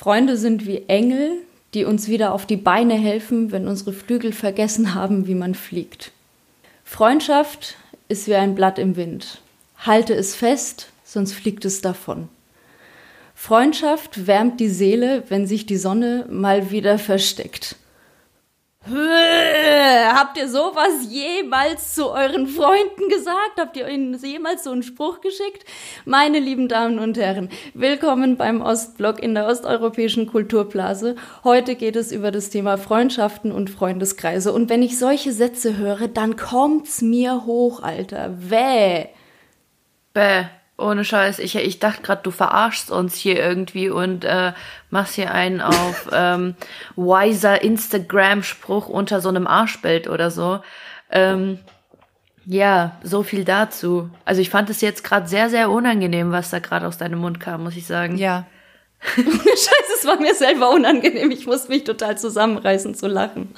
Freunde sind wie Engel, die uns wieder auf die Beine helfen, wenn unsere Flügel vergessen haben, wie man fliegt. Freundschaft ist wie ein Blatt im Wind. Halte es fest, sonst fliegt es davon. Freundschaft wärmt die Seele, wenn sich die Sonne mal wieder versteckt. Habt ihr sowas jemals zu euren Freunden gesagt? Habt ihr ihnen jemals so einen Spruch geschickt? Meine lieben Damen und Herren, willkommen beim Ostblock in der osteuropäischen Kulturblase. Heute geht es über das Thema Freundschaften und Freundeskreise. Und wenn ich solche Sätze höre, dann kommt's mir hoch, Alter. Wäh. Bäh. Ohne Scheiß, ich, ich dachte gerade, du verarschst uns hier irgendwie und äh, machst hier einen auf ähm, wiser Instagram-Spruch unter so einem Arschbild oder so. Ähm, ja, so viel dazu. Also ich fand es jetzt gerade sehr, sehr unangenehm, was da gerade aus deinem Mund kam, muss ich sagen. Ja. Scheiße, es war mir selber unangenehm. Ich musste mich total zusammenreißen zu lachen.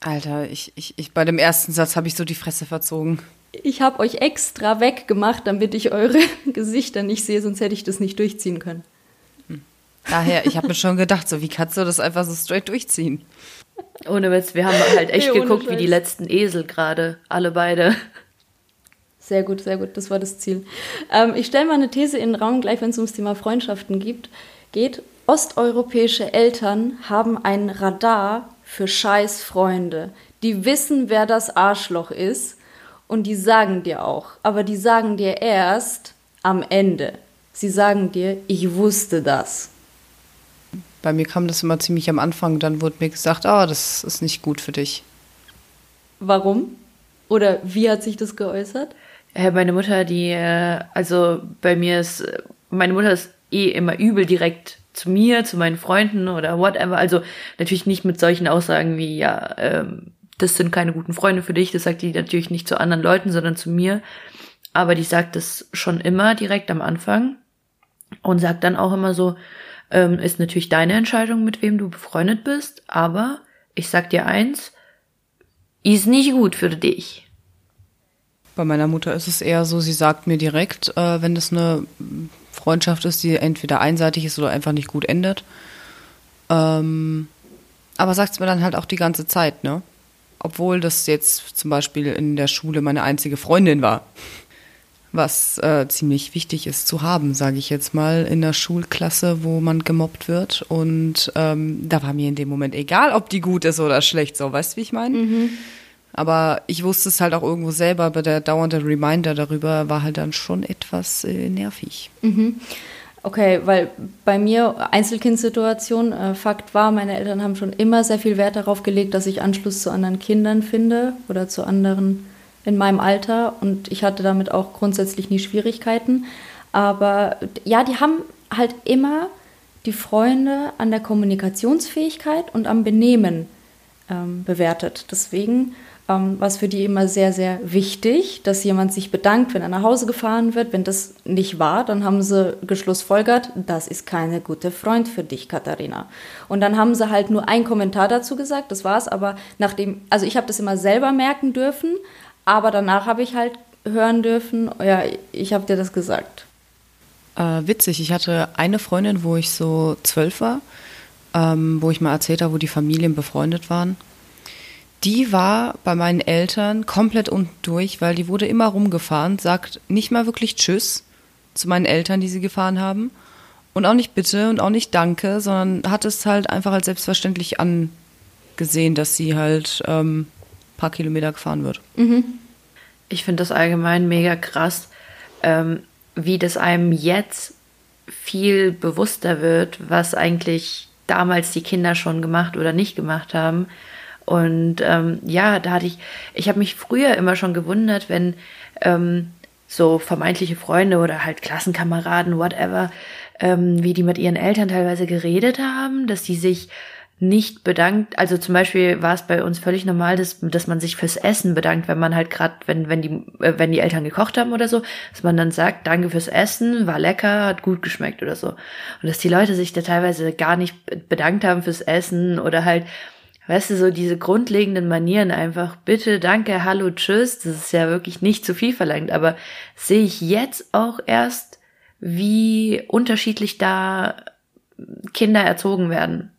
Alter, ich, ich, ich bei dem ersten Satz habe ich so die Fresse verzogen ich habe euch extra weggemacht, damit ich eure Gesichter nicht sehe, sonst hätte ich das nicht durchziehen können. Hm. Daher, ich habe mir schon gedacht, so wie kannst du das einfach so straight durchziehen? Ohne Witz, wir haben halt echt hey, geguckt, wie die letzten Esel gerade, alle beide. Sehr gut, sehr gut, das war das Ziel. Ähm, ich stelle mal eine These in den Raum, gleich wenn es ums Thema Freundschaften gibt, geht. Osteuropäische Eltern haben ein Radar für Scheißfreunde. Die wissen, wer das Arschloch ist und die sagen dir auch, aber die sagen dir erst am Ende. Sie sagen dir, ich wusste das. Bei mir kam das immer ziemlich am Anfang, dann wurde mir gesagt, ah, oh, das ist nicht gut für dich. Warum? Oder wie hat sich das geäußert? Äh, meine Mutter, die, äh, also bei mir ist, meine Mutter ist eh immer übel direkt zu mir, zu meinen Freunden oder whatever. Also natürlich nicht mit solchen Aussagen wie, ja, ähm, das sind keine guten Freunde für dich. Das sagt die natürlich nicht zu anderen Leuten, sondern zu mir. Aber die sagt das schon immer direkt am Anfang und sagt dann auch immer so, ähm, ist natürlich deine Entscheidung, mit wem du befreundet bist, aber ich sag dir eins, ist nicht gut für dich. Bei meiner Mutter ist es eher so, sie sagt mir direkt, äh, wenn das eine Freundschaft ist, die entweder einseitig ist oder einfach nicht gut endet. Ähm, aber sagt es mir dann halt auch die ganze Zeit, ne? Obwohl das jetzt zum Beispiel in der Schule meine einzige Freundin war. Was äh, ziemlich wichtig ist zu haben, sage ich jetzt mal, in der Schulklasse, wo man gemobbt wird. Und ähm, da war mir in dem Moment egal, ob die gut ist oder schlecht, so, weißt du, wie ich meine? Mhm. Aber ich wusste es halt auch irgendwo selber, aber der dauernde Reminder darüber war halt dann schon etwas äh, nervig. Mhm. Okay, weil bei mir Einzelkindsituation, äh, Fakt war, meine Eltern haben schon immer sehr viel Wert darauf gelegt, dass ich Anschluss zu anderen Kindern finde oder zu anderen in meinem Alter und ich hatte damit auch grundsätzlich nie Schwierigkeiten. Aber ja, die haben halt immer die Freunde an der Kommunikationsfähigkeit und am Benehmen ähm, bewertet. Deswegen ähm, was für die immer sehr, sehr wichtig, dass jemand sich bedankt, wenn er nach Hause gefahren wird. Wenn das nicht war, dann haben sie geschlussfolgert, das ist keine gute Freund für dich, Katharina. Und dann haben sie halt nur einen Kommentar dazu gesagt, das war's, aber nachdem, also ich habe das immer selber merken dürfen, aber danach habe ich halt hören dürfen, ja, ich habe dir das gesagt. Äh, witzig, ich hatte eine Freundin, wo ich so zwölf war, ähm, wo ich mal erzählt habe, wo die Familien befreundet waren die war bei meinen Eltern komplett unten durch, weil die wurde immer rumgefahren, sagt nicht mal wirklich Tschüss zu meinen Eltern, die sie gefahren haben. Und auch nicht Bitte und auch nicht Danke, sondern hat es halt einfach als selbstverständlich angesehen, dass sie halt ähm, paar Kilometer gefahren wird. Mhm. Ich finde das allgemein mega krass, ähm, wie das einem jetzt viel bewusster wird, was eigentlich damals die Kinder schon gemacht oder nicht gemacht haben. Und ähm, ja, da hatte ich, ich habe mich früher immer schon gewundert, wenn ähm, so vermeintliche Freunde oder halt Klassenkameraden, whatever, ähm, wie die mit ihren Eltern teilweise geredet haben, dass die sich nicht bedankt. Also zum Beispiel war es bei uns völlig normal, dass, dass man sich fürs Essen bedankt, wenn man halt gerade, wenn, wenn die, äh, wenn die Eltern gekocht haben oder so, dass man dann sagt, danke fürs Essen, war lecker, hat gut geschmeckt oder so. Und dass die Leute sich da teilweise gar nicht bedankt haben fürs Essen oder halt weißt du, so diese grundlegenden Manieren einfach, bitte, danke, hallo, tschüss, das ist ja wirklich nicht zu viel verlangt, aber sehe ich jetzt auch erst, wie unterschiedlich da Kinder erzogen werden.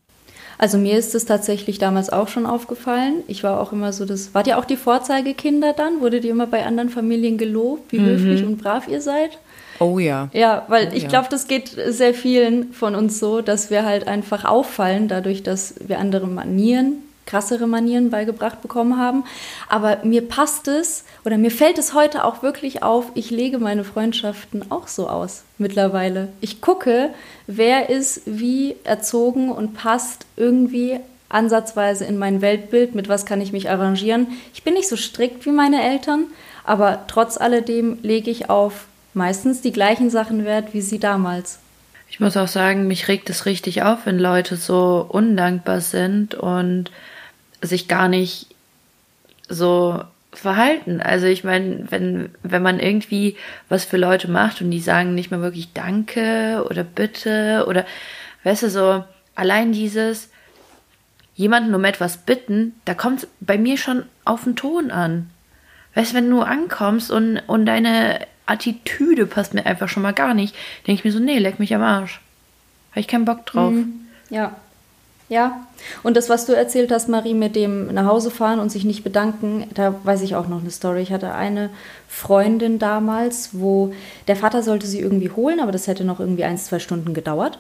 Also mir ist es tatsächlich damals auch schon aufgefallen. Ich war auch immer so das. Wart ihr auch die Vorzeigekinder dann? Wurdet ihr immer bei anderen Familien gelobt, wie mhm. höflich und brav ihr seid? Oh ja. Ja, weil oh, ich glaube, das geht sehr vielen von uns so, dass wir halt einfach auffallen, dadurch, dass wir andere Manieren krassere Manieren beigebracht bekommen haben. Aber mir passt es oder mir fällt es heute auch wirklich auf, ich lege meine Freundschaften auch so aus mittlerweile. Ich gucke, wer ist wie erzogen und passt irgendwie ansatzweise in mein Weltbild, mit was kann ich mich arrangieren. Ich bin nicht so strikt wie meine Eltern, aber trotz alledem lege ich auf meistens die gleichen Sachen wert wie sie damals. Ich muss auch sagen, mich regt es richtig auf, wenn Leute so undankbar sind und sich gar nicht so verhalten. Also ich meine, wenn, wenn man irgendwie was für Leute macht und die sagen nicht mal wirklich Danke oder Bitte oder weißt du so, allein dieses jemanden um etwas bitten, da kommt bei mir schon auf den Ton an. Weißt du, wenn du ankommst und, und deine Attitüde passt mir einfach schon mal gar nicht, denke ich mir so, nee, leck mich am Arsch. Habe ich keinen Bock drauf. Mhm. Ja. Ja, und das, was du erzählt hast, Marie, mit dem nach Hause fahren und sich nicht bedanken, da weiß ich auch noch eine Story. Ich hatte eine Freundin damals, wo der Vater sollte sie irgendwie holen, aber das hätte noch irgendwie ein, zwei Stunden gedauert.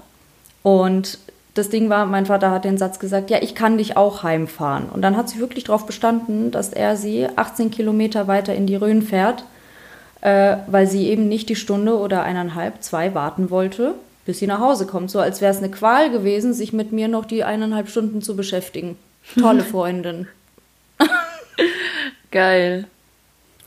Und das Ding war, mein Vater hat den Satz gesagt, ja, ich kann dich auch heimfahren. Und dann hat sie wirklich darauf bestanden, dass er sie 18 Kilometer weiter in die Rhön fährt, äh, weil sie eben nicht die Stunde oder eineinhalb, zwei warten wollte bis sie nach Hause kommt. So als wäre es eine Qual gewesen, sich mit mir noch die eineinhalb Stunden zu beschäftigen. Tolle Freundin. Geil.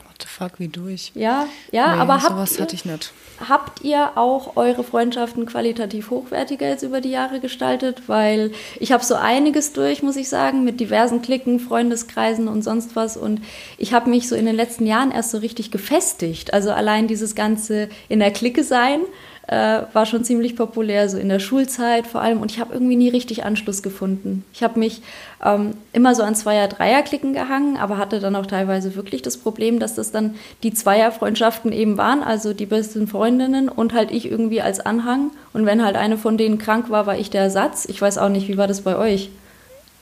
What the fuck, wie durch. Ja, ja, nee, aber sowas habt, hatte ich nicht. Habt ihr auch eure Freundschaften qualitativ hochwertiger jetzt über die Jahre gestaltet? Weil ich habe so einiges durch, muss ich sagen, mit diversen Klicken, Freundeskreisen und sonst was. Und ich habe mich so in den letzten Jahren erst so richtig gefestigt. Also allein dieses ganze in der Clique sein äh, war schon ziemlich populär, so in der Schulzeit vor allem. Und ich habe irgendwie nie richtig Anschluss gefunden. Ich habe mich ähm, immer so an Zweier-, Dreier-Klicken gehangen, aber hatte dann auch teilweise wirklich das Problem, dass das dann die Zweierfreundschaften eben waren, also die besten Freundinnen und halt ich irgendwie als Anhang. Und wenn halt eine von denen krank war, war ich der Ersatz. Ich weiß auch nicht, wie war das bei euch?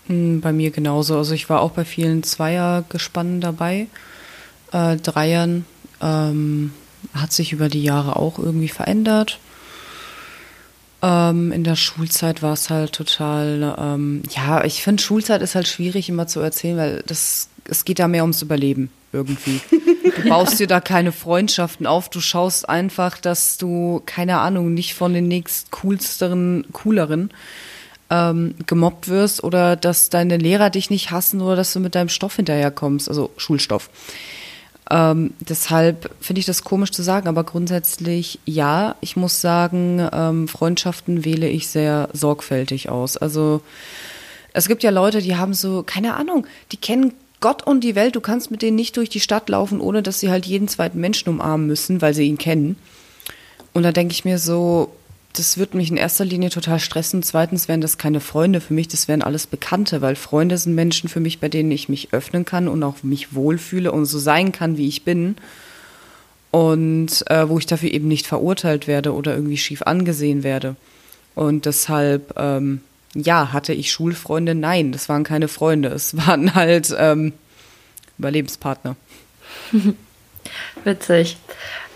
Hm, bei mir genauso. Also ich war auch bei vielen Zweiergespannen dabei. Äh, Dreiern ähm, hat sich über die Jahre auch irgendwie verändert. Ähm, in der Schulzeit war es halt total, ähm, ja, ich finde Schulzeit ist halt schwierig immer zu erzählen, weil das, es geht da mehr ums Überleben irgendwie. Du baust dir da keine Freundschaften auf, du schaust einfach, dass du, keine Ahnung, nicht von den nächst coolsteren, cooleren ähm, gemobbt wirst oder dass deine Lehrer dich nicht hassen oder dass du mit deinem Stoff hinterherkommst, also Schulstoff. Ähm, deshalb finde ich das komisch zu sagen, aber grundsätzlich ja. Ich muss sagen, ähm, Freundschaften wähle ich sehr sorgfältig aus. Also es gibt ja Leute, die haben so, keine Ahnung, die kennen Gott und die Welt. Du kannst mit denen nicht durch die Stadt laufen, ohne dass sie halt jeden zweiten Menschen umarmen müssen, weil sie ihn kennen. Und da denke ich mir so, das wird mich in erster Linie total stressen. Zweitens wären das keine Freunde für mich, das wären alles Bekannte, weil Freunde sind Menschen für mich, bei denen ich mich öffnen kann und auch mich wohlfühle und so sein kann, wie ich bin. Und äh, wo ich dafür eben nicht verurteilt werde oder irgendwie schief angesehen werde. Und deshalb, ähm, ja, hatte ich Schulfreunde? Nein, das waren keine Freunde. Es waren halt ähm, Überlebenspartner. Witzig.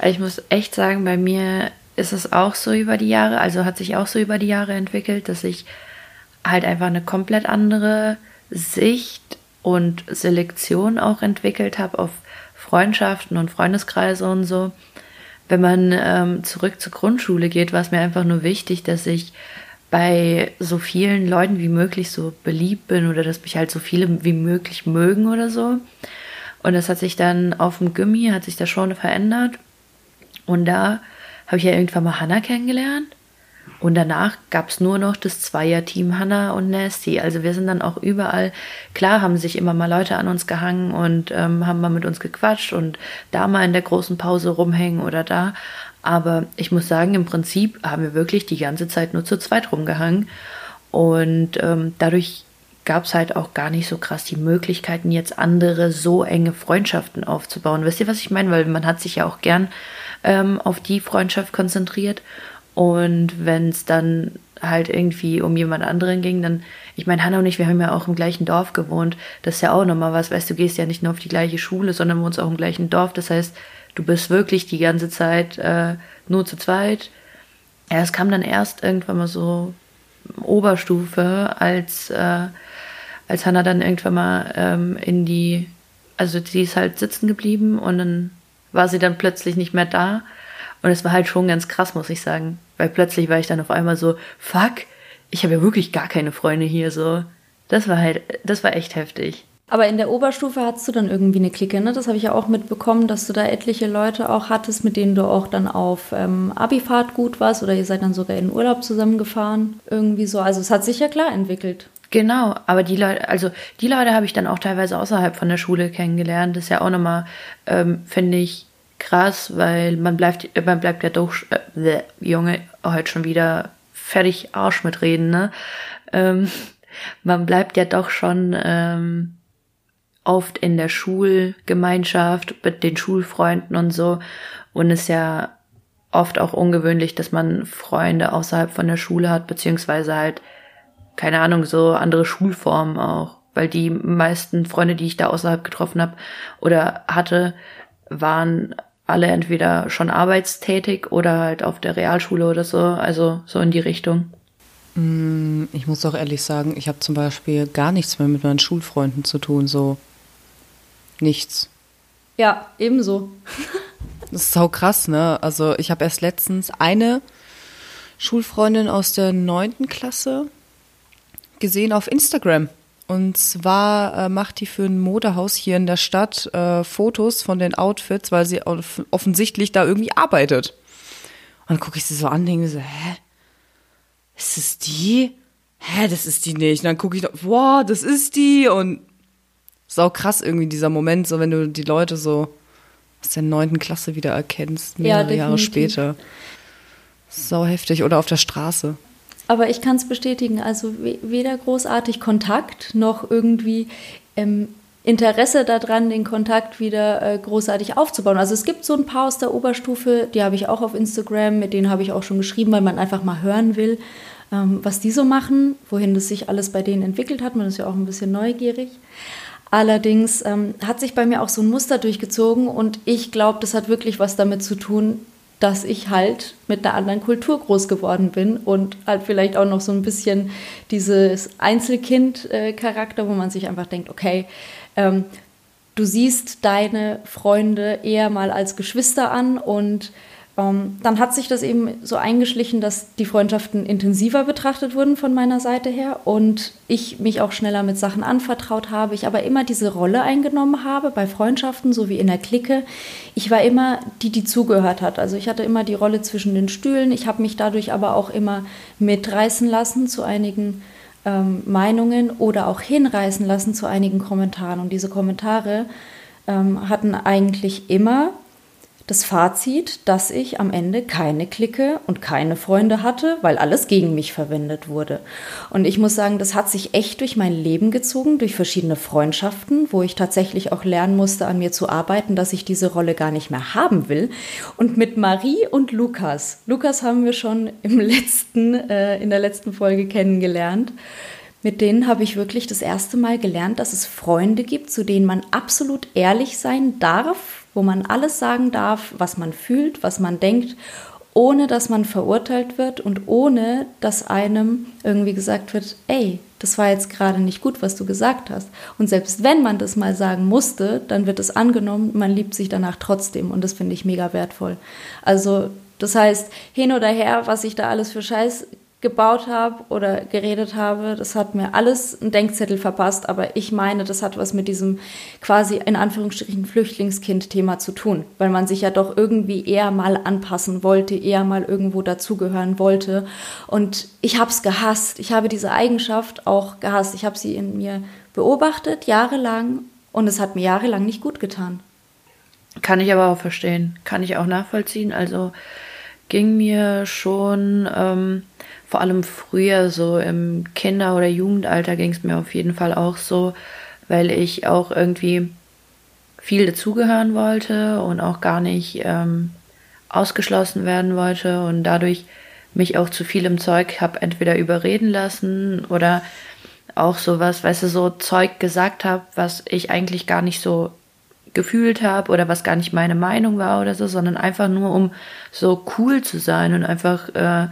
Ich muss echt sagen, bei mir ist es auch so über die Jahre, also hat sich auch so über die Jahre entwickelt, dass ich halt einfach eine komplett andere Sicht und Selektion auch entwickelt habe auf Freundschaften und Freundeskreise und so. Wenn man ähm, zurück zur Grundschule geht, war es mir einfach nur wichtig, dass ich bei so vielen Leuten wie möglich so beliebt bin oder dass mich halt so viele wie möglich mögen oder so. Und das hat sich dann auf dem Gummi, hat sich das schon verändert. Und da habe ich ja irgendwann mal Hannah kennengelernt. Und danach gab es nur noch das Zweierteam Hannah und Nasty. Also wir sind dann auch überall, klar haben sich immer mal Leute an uns gehangen und ähm, haben mal mit uns gequatscht und da mal in der großen Pause rumhängen oder da. Aber ich muss sagen, im Prinzip haben wir wirklich die ganze Zeit nur zu zweit rumgehangen. Und ähm, dadurch gab es halt auch gar nicht so krass die Möglichkeiten, jetzt andere so enge Freundschaften aufzubauen. Wisst ihr, was ich meine? Weil man hat sich ja auch gern ähm, auf die Freundschaft konzentriert. Und wenn es dann halt irgendwie um jemand anderen ging, dann, ich meine, Hannah und ich, wir haben ja auch im gleichen Dorf gewohnt. Das ist ja auch nochmal was, weißt du, gehst ja nicht nur auf die gleiche Schule, sondern wohnst auch im gleichen Dorf. Das heißt, du bist wirklich die ganze Zeit äh, nur zu zweit. Ja, es kam dann erst irgendwann mal so Oberstufe, als, äh, als Hannah dann irgendwann mal ähm, in die, also sie ist halt sitzen geblieben und dann war sie dann plötzlich nicht mehr da. Und es war halt schon ganz krass, muss ich sagen. Weil plötzlich war ich dann auf einmal so, fuck, ich habe ja wirklich gar keine Freunde hier, so. Das war halt, das war echt heftig. Aber in der Oberstufe hattest du dann irgendwie eine Clique, ne? Das habe ich ja auch mitbekommen, dass du da etliche Leute auch hattest, mit denen du auch dann auf ähm, Abifahrt gut warst oder ihr seid dann sogar in Urlaub zusammengefahren. Irgendwie so. Also es hat sich ja klar entwickelt. Genau, aber die Leute, also die Leute habe ich dann auch teilweise außerhalb von der Schule kennengelernt. Das ist ja auch nochmal, ähm, finde ich, krass, weil man bleibt, man bleibt ja doch, äh, Junge, heute schon wieder fertig Arsch mit reden, ne? Ähm, man bleibt ja doch schon ähm, oft in der Schulgemeinschaft mit den Schulfreunden und so und ist ja oft auch ungewöhnlich, dass man Freunde außerhalb von der Schule hat, beziehungsweise halt, keine Ahnung, so andere Schulformen auch. Weil die meisten Freunde, die ich da außerhalb getroffen habe oder hatte, waren alle entweder schon arbeitstätig oder halt auf der Realschule oder so, also so in die Richtung. Mm, ich muss auch ehrlich sagen, ich habe zum Beispiel gar nichts mehr mit meinen Schulfreunden zu tun, so nichts. Ja, ebenso. Das ist sau krass, ne? Also ich habe erst letztens eine Schulfreundin aus der neunten Klasse gesehen auf Instagram. Und zwar äh, macht die für ein Modehaus hier in der Stadt äh, Fotos von den Outfits, weil sie off offensichtlich da irgendwie arbeitet. Und dann gucke ich sie so an, denke so, hä? Ist es die? Hä, das ist die nicht. Und dann gucke ich noch, boah, das ist die. Und sau krass irgendwie dieser Moment, so wenn du die Leute so aus der neunten Klasse wieder erkennst, mehrere ja, Jahre später. Sau heftig. Oder auf der Straße. Aber ich kann es bestätigen, also weder großartig Kontakt noch irgendwie ähm, Interesse daran, den Kontakt wieder äh, großartig aufzubauen. Also es gibt so ein paar aus der Oberstufe, die habe ich auch auf Instagram, mit denen habe ich auch schon geschrieben, weil man einfach mal hören will, ähm, was die so machen, wohin das sich alles bei denen entwickelt hat. Man ist ja auch ein bisschen neugierig. Allerdings ähm, hat sich bei mir auch so ein Muster durchgezogen und ich glaube, das hat wirklich was damit zu tun, dass ich halt mit einer anderen Kultur groß geworden bin und halt vielleicht auch noch so ein bisschen dieses Einzelkind-Charakter, wo man sich einfach denkt, okay, ähm, du siehst deine Freunde eher mal als Geschwister an und dann hat sich das eben so eingeschlichen, dass die Freundschaften intensiver betrachtet wurden von meiner Seite her und ich mich auch schneller mit Sachen anvertraut habe. Ich aber immer diese Rolle eingenommen habe bei Freundschaften, so wie in der Clique. Ich war immer die, die zugehört hat. Also ich hatte immer die Rolle zwischen den Stühlen. Ich habe mich dadurch aber auch immer mitreißen lassen zu einigen ähm, Meinungen oder auch hinreißen lassen zu einigen Kommentaren. Und diese Kommentare ähm, hatten eigentlich immer das Fazit, dass ich am Ende keine Clique und keine Freunde hatte, weil alles gegen mich verwendet wurde. Und ich muss sagen, das hat sich echt durch mein Leben gezogen, durch verschiedene Freundschaften, wo ich tatsächlich auch lernen musste, an mir zu arbeiten, dass ich diese Rolle gar nicht mehr haben will. Und mit Marie und Lukas. Lukas haben wir schon im letzten, äh, in der letzten Folge kennengelernt. Mit denen habe ich wirklich das erste Mal gelernt, dass es Freunde gibt, zu denen man absolut ehrlich sein darf, wo man alles sagen darf, was man fühlt, was man denkt, ohne dass man verurteilt wird und ohne dass einem irgendwie gesagt wird, ey, das war jetzt gerade nicht gut, was du gesagt hast. Und selbst wenn man das mal sagen musste, dann wird es angenommen, man liebt sich danach trotzdem und das finde ich mega wertvoll. Also das heißt, hin oder her, was ich da alles für Scheiß gebaut habe oder geredet habe. Das hat mir alles einen Denkzettel verpasst, aber ich meine, das hat was mit diesem quasi in Anführungsstrichen Flüchtlingskind-Thema zu tun, weil man sich ja doch irgendwie eher mal anpassen wollte, eher mal irgendwo dazugehören wollte. Und ich habe es gehasst. Ich habe diese Eigenschaft auch gehasst. Ich habe sie in mir beobachtet, jahrelang, und es hat mir jahrelang nicht gut getan. Kann ich aber auch verstehen, kann ich auch nachvollziehen. Also ging mir schon. Ähm vor allem früher, so im Kinder- oder Jugendalter ging es mir auf jeden Fall auch so, weil ich auch irgendwie viel dazugehören wollte und auch gar nicht ähm, ausgeschlossen werden wollte. Und dadurch mich auch zu vielem Zeug habe entweder überreden lassen oder auch sowas, weißt du, so Zeug gesagt habe, was ich eigentlich gar nicht so gefühlt habe oder was gar nicht meine Meinung war oder so, sondern einfach nur um so cool zu sein und einfach äh,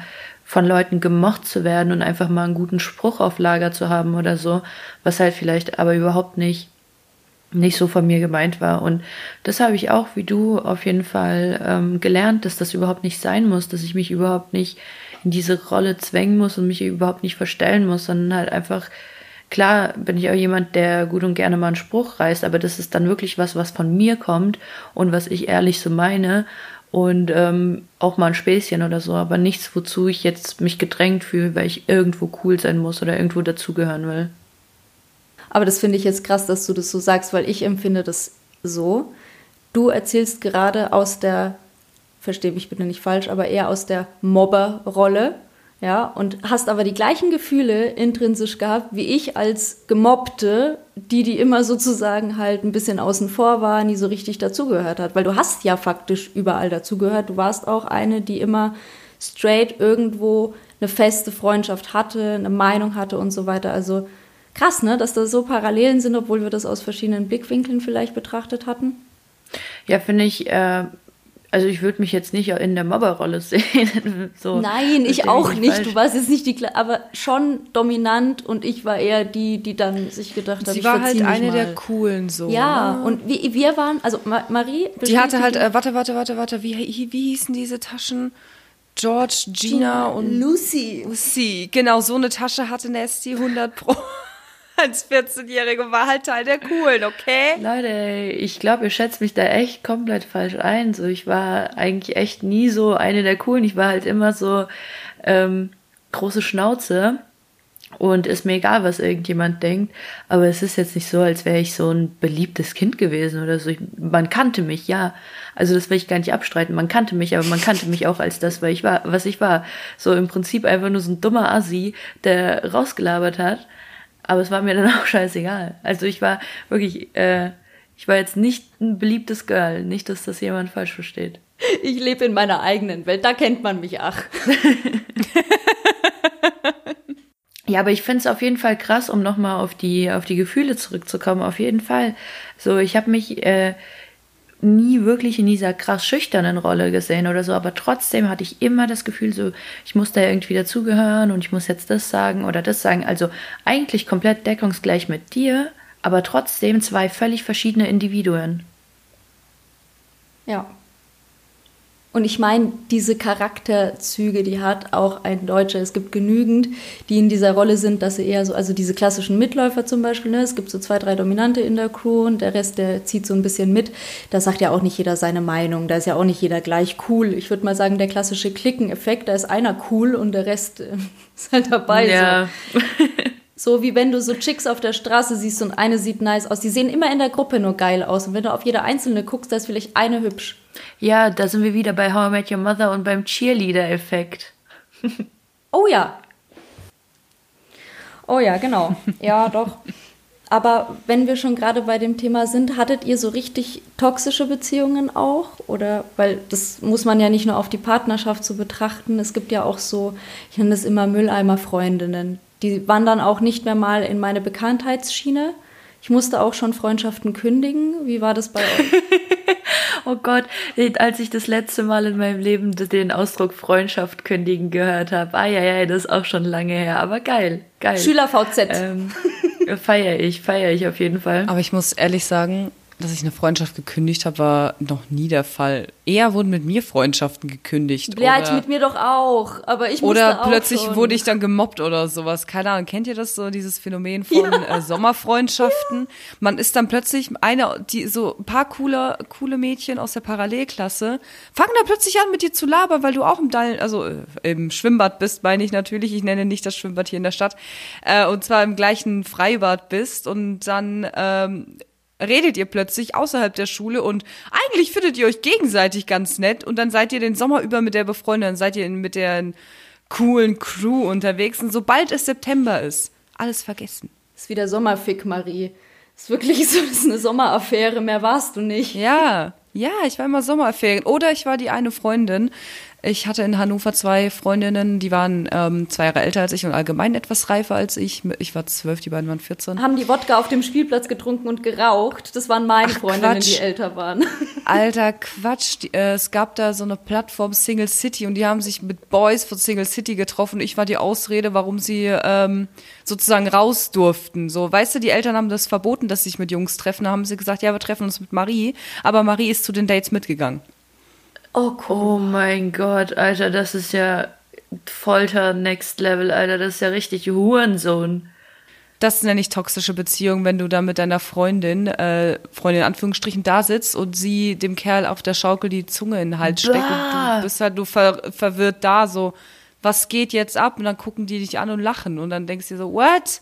von Leuten gemocht zu werden und einfach mal einen guten Spruch auf Lager zu haben oder so, was halt vielleicht aber überhaupt nicht nicht so von mir gemeint war. Und das habe ich auch, wie du, auf jeden Fall ähm, gelernt, dass das überhaupt nicht sein muss, dass ich mich überhaupt nicht in diese Rolle zwängen muss und mich überhaupt nicht verstellen muss, sondern halt einfach Klar bin ich auch jemand, der gut und gerne mal einen Spruch reißt, aber das ist dann wirklich was, was von mir kommt und was ich ehrlich so meine und ähm, auch mal ein Späßchen oder so, aber nichts, wozu ich jetzt mich gedrängt fühle, weil ich irgendwo cool sein muss oder irgendwo dazugehören will. Aber das finde ich jetzt krass, dass du das so sagst, weil ich empfinde das so. Du erzählst gerade aus der, verstehe mich bitte nicht falsch, aber eher aus der Mobberrolle ja, und hast aber die gleichen Gefühle intrinsisch gehabt, wie ich als Gemobbte, die, die immer sozusagen halt ein bisschen außen vor war, nie so richtig dazugehört hat. Weil du hast ja faktisch überall dazugehört. Du warst auch eine, die immer straight irgendwo eine feste Freundschaft hatte, eine Meinung hatte und so weiter. Also krass, ne, dass da so Parallelen sind, obwohl wir das aus verschiedenen Blickwinkeln vielleicht betrachtet hatten. Ja, finde ich, äh, also ich würde mich jetzt nicht in der Mobberrolle sehen. so, Nein, ich auch nicht. Falsch. Du warst jetzt nicht die, aber schon dominant und ich war eher die, die dann sich gedacht hat, sie war halt eine mal. der coolen so. Ja, ne? und wir, wir waren, also Marie. Die hatte halt, äh, warte, warte, warte, warte, wie, wie hießen diese Taschen? George, Gina, Gina und Lucy. Lucy, genau, so eine Tasche hatte Nesty 100 Pro als 14-Jährige war halt Teil der Coolen, okay? Leute, ich glaube, ihr schätzt mich da echt komplett falsch ein. So, ich war eigentlich echt nie so eine der Coolen. Ich war halt immer so ähm, große Schnauze. Und ist mir egal, was irgendjemand denkt. Aber es ist jetzt nicht so, als wäre ich so ein beliebtes Kind gewesen oder so. Ich, man kannte mich, ja. Also das will ich gar nicht abstreiten. Man kannte mich, aber man kannte mich auch als das, weil ich war, was ich war. So im Prinzip einfach nur so ein dummer Assi, der rausgelabert hat. Aber es war mir dann auch scheißegal. Also ich war wirklich, äh, ich war jetzt nicht ein beliebtes Girl. Nicht, dass das jemand falsch versteht. Ich lebe in meiner eigenen Welt, da kennt man mich ach. ja, aber ich finde es auf jeden Fall krass, um nochmal auf die, auf die Gefühle zurückzukommen. Auf jeden Fall. So, ich habe mich äh, nie wirklich in dieser krass schüchternen Rolle gesehen oder so, aber trotzdem hatte ich immer das Gefühl, so, ich muss da irgendwie dazugehören und ich muss jetzt das sagen oder das sagen. Also eigentlich komplett deckungsgleich mit dir, aber trotzdem zwei völlig verschiedene Individuen. Ja, und ich meine, diese Charakterzüge, die hat auch ein Deutscher. Es gibt genügend, die in dieser Rolle sind, dass sie eher so, also diese klassischen Mitläufer zum Beispiel, ne? es gibt so zwei, drei Dominante in der Crew und der Rest, der zieht so ein bisschen mit. Da sagt ja auch nicht jeder seine Meinung, da ist ja auch nicht jeder gleich cool. Ich würde mal sagen, der klassische Klicken-Effekt, da ist einer cool und der Rest äh, ist halt dabei. Ja. So. So wie wenn du so Chicks auf der Straße siehst und eine sieht nice aus. Die sehen immer in der Gruppe nur geil aus. Und wenn du auf jede einzelne guckst, da ist vielleicht eine hübsch. Ja, da sind wir wieder bei How I Met Your Mother und beim Cheerleader-Effekt. oh ja. Oh ja, genau. Ja, doch. Aber wenn wir schon gerade bei dem Thema sind, hattet ihr so richtig toxische Beziehungen auch? Oder, weil das muss man ja nicht nur auf die Partnerschaft so betrachten. Es gibt ja auch so, ich nenne das immer Mülleimer-Freundinnen die wandern auch nicht mehr mal in meine Bekanntheitsschiene. Ich musste auch schon Freundschaften kündigen. Wie war das bei euch? oh Gott, als ich das letzte Mal in meinem Leben den Ausdruck Freundschaft kündigen gehört habe. Ah ja, ja, das ist auch schon lange her, aber geil, geil. Schüler VZ. Ähm, feier ich, feier ich auf jeden Fall. Aber ich muss ehrlich sagen, dass ich eine Freundschaft gekündigt habe, war noch nie der Fall. Eher wurden mit mir Freundschaften gekündigt. Ja, oder, mit mir doch auch. Aber ich Oder plötzlich schon. wurde ich dann gemobbt oder sowas. Keine Ahnung. Kennt ihr das so, dieses Phänomen von ja. äh, Sommerfreundschaften? Ja. Man ist dann plötzlich eine, die so ein paar coole, coole Mädchen aus der Parallelklasse fangen dann plötzlich an, mit dir zu labern, weil du auch im Dall, also äh, im Schwimmbad bist, meine ich natürlich. Ich nenne nicht das Schwimmbad hier in der Stadt. Äh, und zwar im gleichen Freibad bist und dann ähm, redet ihr plötzlich außerhalb der Schule und eigentlich findet ihr euch gegenseitig ganz nett und dann seid ihr den Sommer über mit der befreundet, dann seid ihr mit der coolen Crew unterwegs und sobald es September ist, alles vergessen. Ist wieder Sommerfick, Marie. Ist wirklich so, ist eine Sommeraffäre, mehr warst du nicht. Ja, ja, ich war immer Sommerferien. Oder ich war die eine Freundin, Ich hatte in Hannover zwei Freundinnen, die waren ähm, zwei Jahre älter als ich und allgemein etwas reifer als ich. Ich war zwölf, die beiden waren 14. Haben die Wodka auf dem Spielplatz getrunken und geraucht. Das waren meine Ach, Freundinnen, Quatsch. die älter waren. Alter Quatsch. Die, äh, es gab da so eine Plattform Single City und die haben sich mit Boys von Single City getroffen. Ich war die Ausrede, warum sie ähm, sozusagen raus durften. So, weißt du, die Eltern haben das verboten, dass sie sich mit Jungs treffen. Da haben sie gesagt, ja, wir treffen uns mit Marie. Aber Marie ist zu den Dates mitgegangen. Oh, cool. oh mein Gott, Alter, das ist ja Folter Next Level, Alter, das ist ja richtig Hurensohn. Das nenne ich toxische Beziehung, wenn du da mit deiner Freundin, äh, Freundin in Anführungsstrichen, da sitzt und sie dem Kerl auf der Schaukel die Zunge in den Hals steckt und du bist halt du ver verwirrt da, so, was geht jetzt ab? Und dann gucken die dich an und lachen und dann denkst du dir so, what?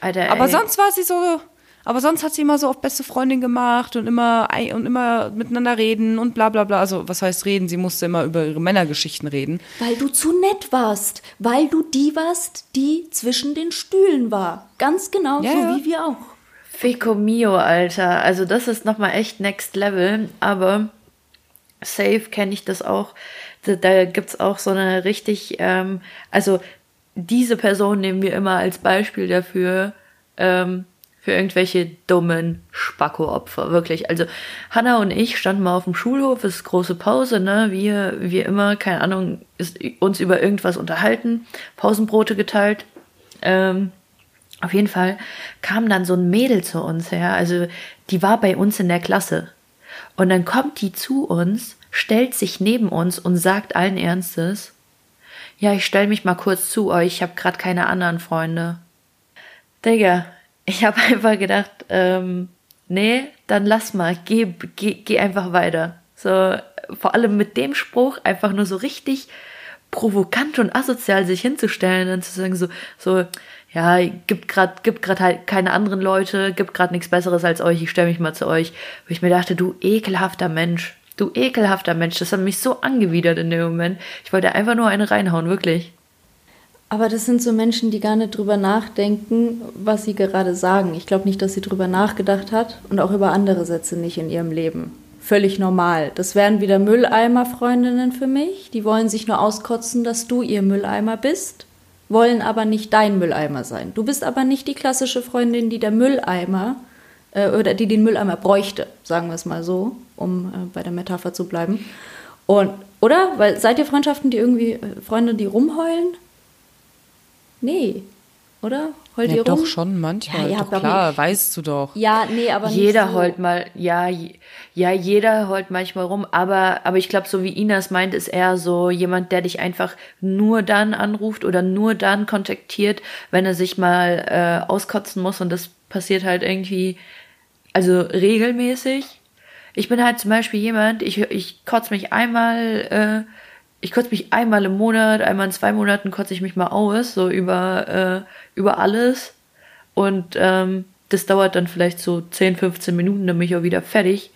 Alter, Aber sonst war sie so, aber sonst hat sie immer so auf beste Freundin gemacht und immer und immer miteinander reden und bla bla bla. Also was heißt reden? Sie musste immer über ihre Männergeschichten reden. Weil du zu nett warst. Weil du die warst, die zwischen den Stühlen war. Ganz genau ja, so ja. wie wir auch. Fico mio, Alter. Also das ist nochmal echt next level. Aber safe kenne ich das auch. Da, da gibt's auch so eine richtig, ähm, also diese Person nehmen wir immer als Beispiel dafür, ähm, für irgendwelche dummen Spacko-Opfer, wirklich. Also Hanna und ich standen mal auf dem Schulhof, es ist große Pause, ne? Wir, wie immer, keine Ahnung, ist, uns über irgendwas unterhalten, Pausenbrote geteilt. Ähm, auf jeden Fall kam dann so ein Mädel zu uns her, also die war bei uns in der Klasse. Und dann kommt die zu uns, stellt sich neben uns und sagt allen Ernstes, ja, ich stell mich mal kurz zu euch, ich habe gerade keine anderen Freunde. Digga, ich habe einfach gedacht, ähm, nee, dann lass mal, geh, geh, geh einfach weiter. So, vor allem mit dem Spruch einfach nur so richtig provokant und asozial sich hinzustellen und zu sagen so, so, ja, gibt grad, gibt grad halt keine anderen Leute, gibt grad nichts Besseres als euch, ich stelle mich mal zu euch. Wo ich mir dachte, du ekelhafter Mensch, du ekelhafter Mensch, das hat mich so angewidert in dem Moment. Ich wollte einfach nur eine reinhauen, wirklich. Aber das sind so Menschen, die gar nicht drüber nachdenken, was sie gerade sagen. Ich glaube nicht, dass sie drüber nachgedacht hat und auch über andere Sätze nicht in ihrem Leben. Völlig normal. Das wären wieder Mülleimer-Freundinnen für mich. Die wollen sich nur auskotzen, dass du ihr Mülleimer bist, wollen aber nicht dein Mülleimer sein. Du bist aber nicht die klassische Freundin, die der Mülleimer äh, oder die den Mülleimer bräuchte, sagen wir es mal so, um äh, bei der Metapher zu bleiben. Und, oder? Weil seid ihr Freundschaften, die irgendwie, äh, Freunde, die rumheulen? Nee, oder? Heult ja, ihr rum? doch schon manchmal. Ja, doch, klar, nicht. weißt du doch. Ja, nee, aber jeder so. heult mal, ja, ja, jeder heult manchmal rum, aber aber ich glaube, so wie Inas meint, ist eher so jemand, der dich einfach nur dann anruft oder nur dann kontaktiert, wenn er sich mal äh, auskotzen muss und das passiert halt irgendwie, also regelmäßig. Ich bin halt zum Beispiel jemand, ich ich kotze mich einmal äh, ich kotze mich einmal im Monat, einmal in zwei Monaten kotze ich mich mal aus, so über, äh, über alles. Und ähm, das dauert dann vielleicht so 10, 15 Minuten, dann bin ich auch wieder fertig.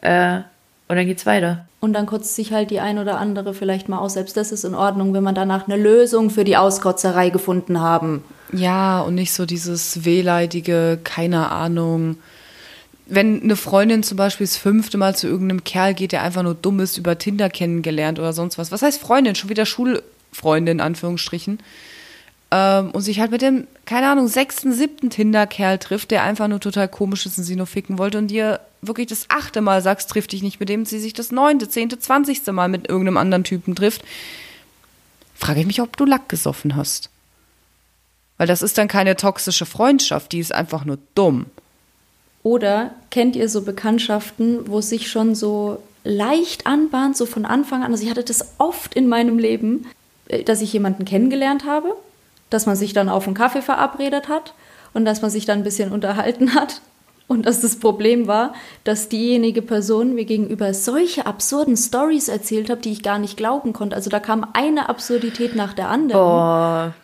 Äh, und dann geht's weiter. Und dann kotzt sich halt die ein oder andere vielleicht mal aus. Selbst das ist in Ordnung, wenn man danach eine Lösung für die Auskotzerei gefunden haben. Ja, und nicht so dieses wehleidige, keine Ahnung, wenn eine Freundin zum Beispiel das fünfte Mal zu irgendeinem Kerl geht, der einfach nur dumm ist, über Tinder kennengelernt oder sonst was. Was heißt Freundin? Schon wieder Schulfreundin, in Anführungsstrichen. Ähm, und sich halt mit dem, keine Ahnung, sechsten, siebten Tinder-Kerl trifft, der einfach nur total komisch ist und sie nur ficken wollte und dir wirklich das achte Mal sagst, trifft dich nicht mit dem, sie sich das neunte, zehnte, zwanzigste Mal mit irgendeinem anderen Typen trifft, frage ich mich, ob du Lack gesoffen hast. Weil das ist dann keine toxische Freundschaft, die ist einfach nur dumm. Oder kennt ihr so Bekanntschaften, wo sich schon so leicht anbahnt, so von Anfang an? Also ich hatte das oft in meinem Leben, äh, dass ich jemanden kennengelernt habe, dass man sich dann auf einen Kaffee verabredet hat und dass man sich dann ein bisschen unterhalten hat. Und dass das Problem war, dass diejenige Person mir gegenüber solche absurden Stories erzählt hat, die ich gar nicht glauben konnte. Also da kam eine Absurdität nach der anderen. Boah,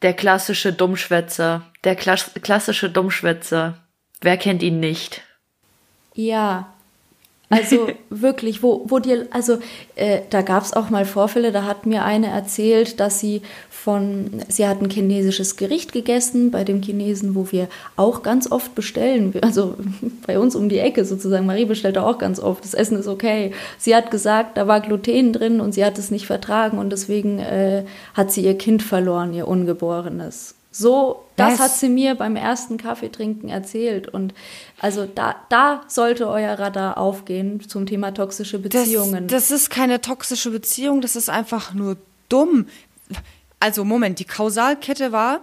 der klassische Dummschwätzer. Der klassische Dummschwätzer. Wer kennt ihn nicht? Ja. Also wirklich, wo, wo dir, also äh, da gab es auch mal Vorfälle, da hat mir eine erzählt, dass sie von, sie hat ein chinesisches Gericht gegessen bei dem Chinesen, wo wir auch ganz oft bestellen, also bei uns um die Ecke sozusagen, Marie bestellt auch ganz oft, das Essen ist okay. Sie hat gesagt, da war Gluten drin und sie hat es nicht vertragen und deswegen äh, hat sie ihr Kind verloren, ihr Ungeborenes. So, das, das hat sie mir beim ersten Kaffeetrinken erzählt. Und also da, da sollte euer Radar aufgehen zum Thema toxische Beziehungen. Das, das ist keine toxische Beziehung, das ist einfach nur dumm. Also Moment, die Kausalkette war,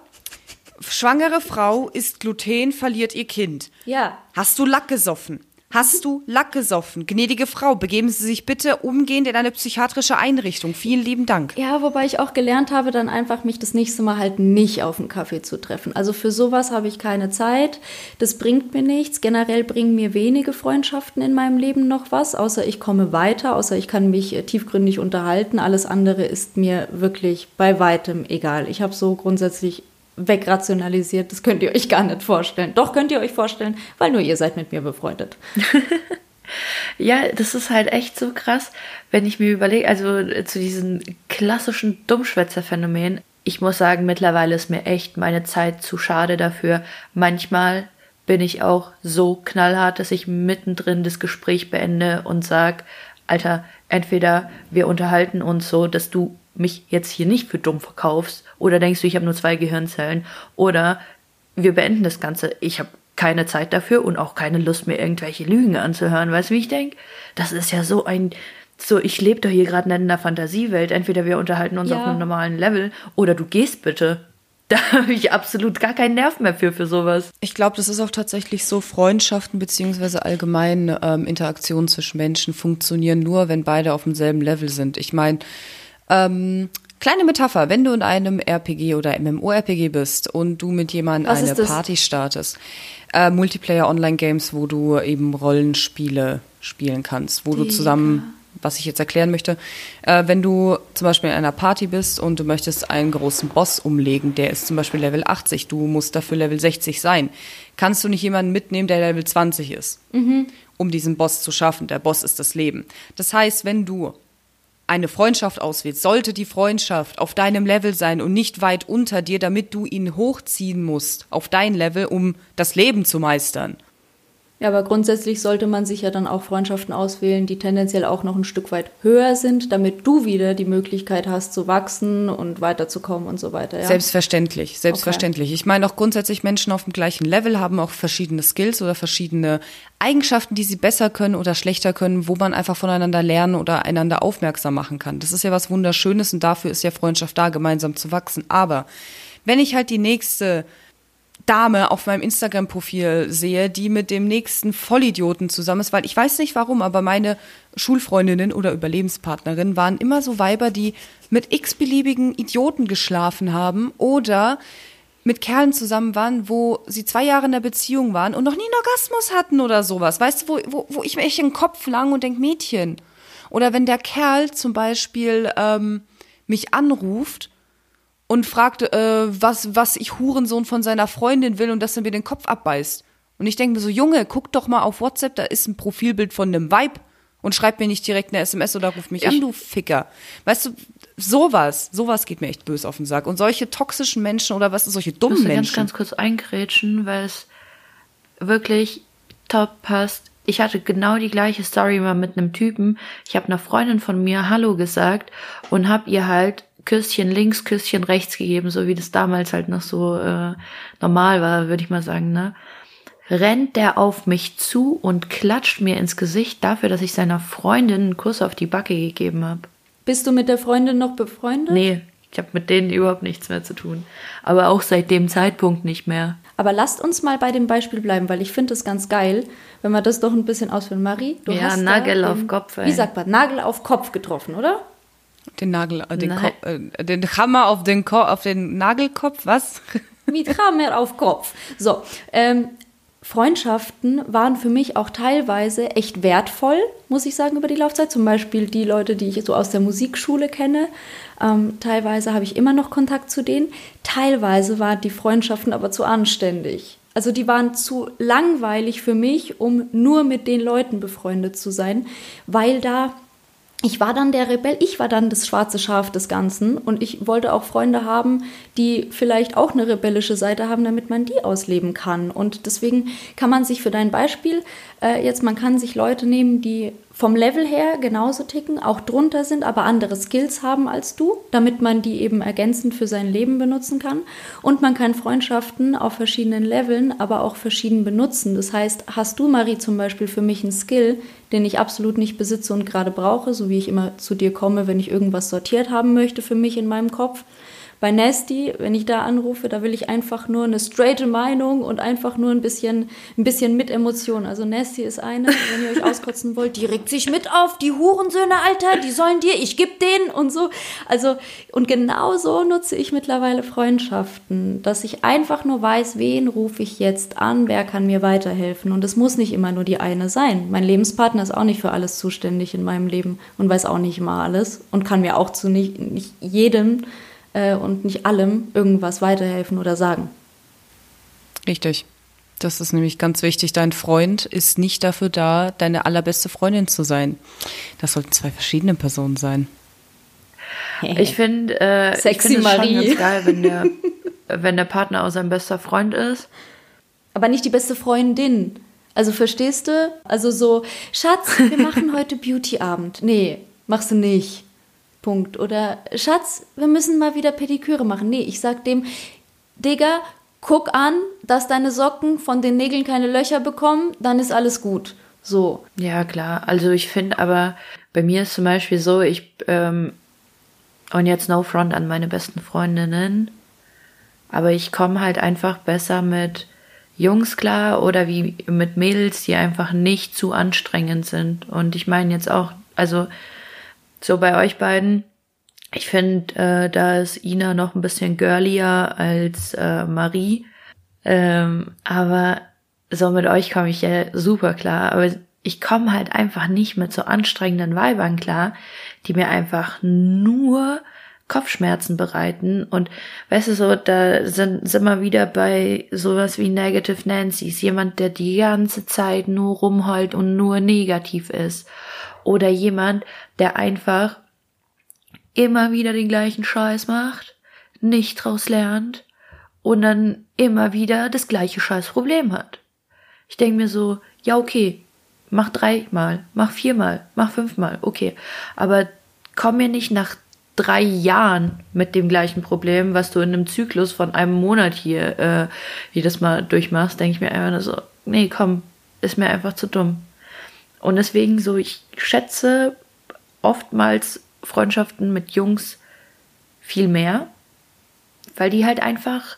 schwangere Frau isst Gluten, verliert ihr Kind. Ja. Hast du Lack gesoffen? Hast du Lack gesoffen? Gnädige Frau, begeben Sie sich bitte umgehend in eine psychiatrische Einrichtung. Vielen lieben Dank. Ja, wobei ich auch gelernt habe, dann einfach mich das nächste Mal halt nicht auf einen Kaffee zu treffen. Also für sowas habe ich keine Zeit. Das bringt mir nichts. Generell bringen mir wenige Freundschaften in meinem Leben noch was, außer ich komme weiter, außer ich kann mich äh, tiefgründig unterhalten. Alles andere ist mir wirklich bei weitem egal. Ich habe so grundsätzlich wegrationalisiert. Das könnt ihr euch gar nicht vorstellen. Doch könnt ihr euch vorstellen, weil nur ihr seid mit mir befreundet. ja, das ist halt echt so krass, wenn ich mir überlege, also äh, zu diesem klassischen Dummschwätzer-Phänomen. Ich muss sagen, mittlerweile ist mir echt meine Zeit zu schade dafür. Manchmal bin ich auch so knallhart, dass ich mittendrin das Gespräch beende und sage, Alter, entweder wir unterhalten uns so, dass du mich jetzt hier nicht für dumm verkaufst oder denkst du, ich habe nur zwei Gehirnzellen oder wir beenden das Ganze. Ich habe keine Zeit dafür und auch keine Lust mir irgendwelche Lügen anzuhören. Weißt du, wie ich denke? Das ist ja so ein so, ich lebe doch hier gerade in einer Fantasiewelt. Entweder wir unterhalten uns ja. auf einem normalen Level oder du gehst bitte. Da habe ich absolut gar keinen Nerv mehr für, für sowas. Ich glaube, das ist auch tatsächlich so, Freundschaften beziehungsweise allgemein ähm, Interaktionen zwischen Menschen funktionieren nur, wenn beide auf demselben Level sind. Ich meine, ähm, kleine Metapher, wenn du in einem RPG oder MMORPG bist und du mit jemandem eine Party startest, äh, Multiplayer Online Games, wo du eben Rollenspiele spielen kannst, wo Die, du zusammen was ich jetzt erklären möchte, äh, wenn du zum Beispiel in einer Party bist und du möchtest einen großen Boss umlegen, der ist zum Beispiel Level 80, du musst dafür Level 60 sein, kannst du nicht jemanden mitnehmen, der Level 20 ist, mhm. um diesen Boss zu schaffen. Der Boss ist das Leben. Das heißt, wenn du eine Freundschaft auswählst, sollte die Freundschaft auf deinem Level sein und nicht weit unter dir, damit du ihn hochziehen musst auf dein Level, um das Leben zu meistern. Ja, aber grundsätzlich sollte man sich ja dann auch Freundschaften auswählen, die tendenziell auch noch ein Stück weit höher sind, damit du wieder die Möglichkeit hast zu wachsen und weiterzukommen und so weiter. Ja? Selbstverständlich, selbstverständlich. Okay. Ich meine auch grundsätzlich Menschen auf dem gleichen Level haben auch verschiedene Skills oder verschiedene Eigenschaften, die sie besser können oder schlechter können, wo man einfach voneinander lernen oder einander aufmerksam machen kann. Das ist ja was Wunderschönes und dafür ist ja Freundschaft da, gemeinsam zu wachsen. Aber wenn ich halt die nächste Dame auf meinem Instagram-Profil sehe, die mit dem nächsten Vollidioten zusammen ist, weil ich weiß nicht warum, aber meine Schulfreundinnen oder Überlebenspartnerinnen waren immer so Weiber, die mit x-beliebigen Idioten geschlafen haben oder mit Kerlen zusammen waren, wo sie zwei Jahre in der Beziehung waren und noch nie einen Orgasmus hatten oder sowas. Weißt du, wo, wo, wo ich mir echt den Kopf lang und denk, Mädchen. Oder wenn der Kerl zum Beispiel ähm, mich anruft und fragt, äh, was, was ich Hurensohn von seiner Freundin will und dass er mir den Kopf abbeißt. Und ich denke mir so, Junge, guck doch mal auf WhatsApp, da ist ein Profilbild von einem Vibe und schreib mir nicht direkt eine SMS oder ruf mich ich an, du Ficker. Weißt du, sowas, sowas geht mir echt böse auf den Sack. Und solche toxischen Menschen oder was, solche dummen ich muss Menschen. ganz, ganz kurz eingrätschen, weil es wirklich top passt. Ich hatte genau die gleiche Story mal mit einem Typen. Ich habe einer Freundin von mir Hallo gesagt und habe ihr halt Küsschen links, Küsschen rechts gegeben, so wie das damals halt noch so äh, normal war, würde ich mal sagen, ne? Rennt der auf mich zu und klatscht mir ins Gesicht dafür, dass ich seiner Freundin einen Kuss auf die Backe gegeben habe. Bist du mit der Freundin noch befreundet? Nee, ich habe mit denen überhaupt nichts mehr zu tun. Aber auch seit dem Zeitpunkt nicht mehr. Aber lasst uns mal bei dem Beispiel bleiben, weil ich finde es ganz geil, wenn wir das doch ein bisschen ausführen. Marie, du ja, hast Nagel auf den, Kopf. Ey. Wie sagt man? Nagel auf Kopf getroffen, oder? Den Nagel, äh, den, äh, den Hammer auf den, Ko auf den Nagelkopf, was? Mit Hammer auf Kopf. So, ähm, Freundschaften waren für mich auch teilweise echt wertvoll, muss ich sagen, über die Laufzeit. Zum Beispiel die Leute, die ich so aus der Musikschule kenne. Ähm, teilweise habe ich immer noch Kontakt zu denen. Teilweise waren die Freundschaften aber zu anständig. Also die waren zu langweilig für mich, um nur mit den Leuten befreundet zu sein, weil da ich war dann der Rebell, ich war dann das schwarze Schaf des Ganzen und ich wollte auch Freunde haben, die vielleicht auch eine rebellische Seite haben, damit man die ausleben kann. Und deswegen kann man sich für dein Beispiel äh, jetzt, man kann sich Leute nehmen, die vom Level her genauso ticken, auch drunter sind, aber andere Skills haben als du, damit man die eben ergänzend für sein Leben benutzen kann. Und man kann Freundschaften auf verschiedenen Leveln, aber auch verschieden benutzen. Das heißt, hast du, Marie, zum Beispiel für mich einen Skill, den ich absolut nicht besitze und gerade brauche, so wie ich immer zu dir komme, wenn ich irgendwas sortiert haben möchte für mich in meinem Kopf, bei Nasty, wenn ich da anrufe, da will ich einfach nur eine straighte Meinung und einfach nur ein bisschen, ein bisschen mit Emotionen. Also Nasty ist eine, wenn ihr euch auskotzen wollt, die regt sich mit auf, die Hurensöhne, Alter, die sollen dir, ich geb denen und so. Also, und genau so nutze ich mittlerweile Freundschaften, dass ich einfach nur weiß, wen rufe ich jetzt an, wer kann mir weiterhelfen. Und es muss nicht immer nur die eine sein. Mein Lebenspartner ist auch nicht für alles zuständig in meinem Leben und weiß auch nicht immer alles und kann mir auch zu nicht, nicht jedem äh, und nicht allem irgendwas weiterhelfen oder sagen. Richtig. Das ist nämlich ganz wichtig. Dein Freund ist nicht dafür da, deine allerbeste Freundin zu sein. Das sollten zwei verschiedene Personen sein. Ich finde äh, Sexy find Marie. schon ganz geil, wenn der, wenn der Partner auch sein bester Freund ist. Aber nicht die beste Freundin. Also verstehst du? Also so, Schatz, wir machen heute Beauty-Abend. Nee, machst du nicht. Punkt. Oder Schatz, wir müssen mal wieder Pediküre machen. Nee, ich sag dem, Digga, guck an, dass deine Socken von den Nägeln keine Löcher bekommen, dann ist alles gut. So. Ja, klar. Also ich finde aber, bei mir ist zum Beispiel so, ich, ähm, und jetzt no front an meine besten Freundinnen, aber ich komme halt einfach besser mit Jungs klar oder wie mit Mädels, die einfach nicht zu anstrengend sind. Und ich meine jetzt auch, also so bei euch beiden, ich finde, äh, da ist Ina noch ein bisschen girlier als äh, Marie. Ähm, aber so mit euch komme ich ja super klar. Aber ich komme halt einfach nicht mit so anstrengenden Weibern klar, die mir einfach nur Kopfschmerzen bereiten. Und weißt du so, da sind, sind wir wieder bei sowas wie Negative Nancy's. Jemand, der die ganze Zeit nur rumheult und nur negativ ist. Oder jemand, der einfach immer wieder den gleichen Scheiß macht, nicht draus lernt und dann immer wieder das gleiche Scheißproblem hat. Ich denke mir so, ja, okay, mach dreimal, mach viermal, mach fünfmal, okay. Aber komm mir nicht nach drei Jahren mit dem gleichen Problem, was du in einem Zyklus von einem Monat hier äh, jedes Mal durchmachst, denke ich mir einfach so, nee, komm, ist mir einfach zu dumm. Und deswegen so, ich schätze oftmals Freundschaften mit Jungs viel mehr, weil die halt einfach,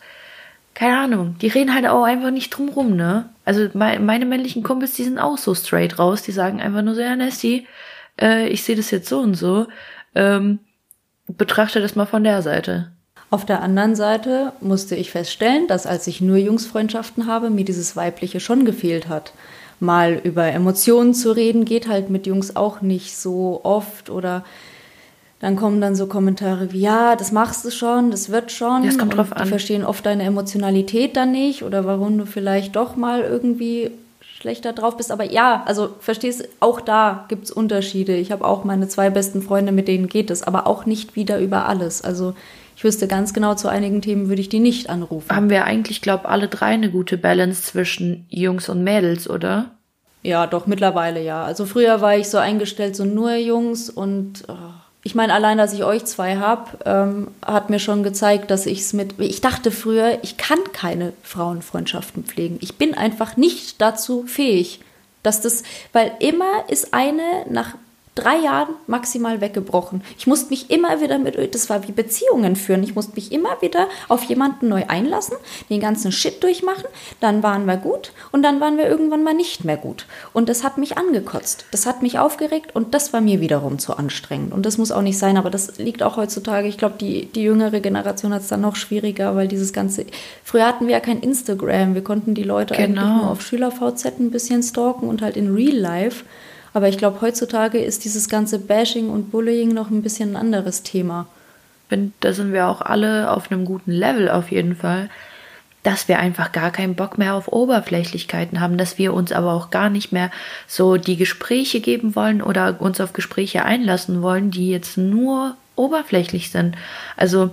keine Ahnung, die reden halt auch einfach nicht drumrum, ne? Also meine männlichen Kumpels, die sind auch so straight raus, die sagen einfach nur so, ja, Nessie, äh, ich sehe das jetzt so und so, ähm, betrachte das mal von der Seite. Auf der anderen Seite musste ich feststellen, dass als ich nur Jungsfreundschaften habe, mir dieses Weibliche schon gefehlt hat mal über Emotionen zu reden, geht halt mit Jungs auch nicht so oft oder dann kommen dann so Kommentare wie, ja, das machst du schon, das wird schon. Das kommt drauf an. Die verstehen oft deine Emotionalität dann nicht oder warum du vielleicht doch mal irgendwie schlechter drauf bist. Aber ja, also verstehst, auch da gibt es Unterschiede. Ich habe auch meine zwei besten Freunde, mit denen geht es, aber auch nicht wieder über alles. Also ich wüsste ganz genau, zu einigen Themen würde ich die nicht anrufen. Haben wir eigentlich, glaube alle drei eine gute Balance zwischen Jungs und Mädels, oder? Ja, doch, mittlerweile ja. Also früher war ich so eingestellt, so nur Jungs und oh, ich meine, allein, dass ich euch zwei habe, ähm, hat mir schon gezeigt, dass ich es mit. Ich dachte früher, ich kann keine Frauenfreundschaften pflegen. Ich bin einfach nicht dazu fähig. Dass das, weil immer ist eine nach drei Jahren maximal weggebrochen. Ich musste mich immer wieder mit, das war wie Beziehungen führen. Ich musste mich immer wieder auf jemanden neu einlassen, den ganzen Shit durchmachen. Dann waren wir gut und dann waren wir irgendwann mal nicht mehr gut. Und das hat mich angekotzt. Das hat mich aufgeregt und das war mir wiederum zu anstrengend. Und das muss auch nicht sein, aber das liegt auch heutzutage. Ich glaube, die, die jüngere Generation hat es dann noch schwieriger, weil dieses ganze. Früher hatten wir ja kein Instagram. Wir konnten die Leute genau. eigentlich nur auf SchülerVZ ein bisschen stalken und halt in Real Life. Aber ich glaube, heutzutage ist dieses ganze Bashing und Bullying noch ein bisschen ein anderes Thema. da sind wir auch alle auf einem guten Level auf jeden Fall. dass wir einfach gar keinen Bock mehr auf Oberflächlichkeiten haben, dass wir uns aber auch gar nicht mehr so die Gespräche geben wollen oder uns auf Gespräche einlassen wollen, die jetzt nur oberflächlich sind. Also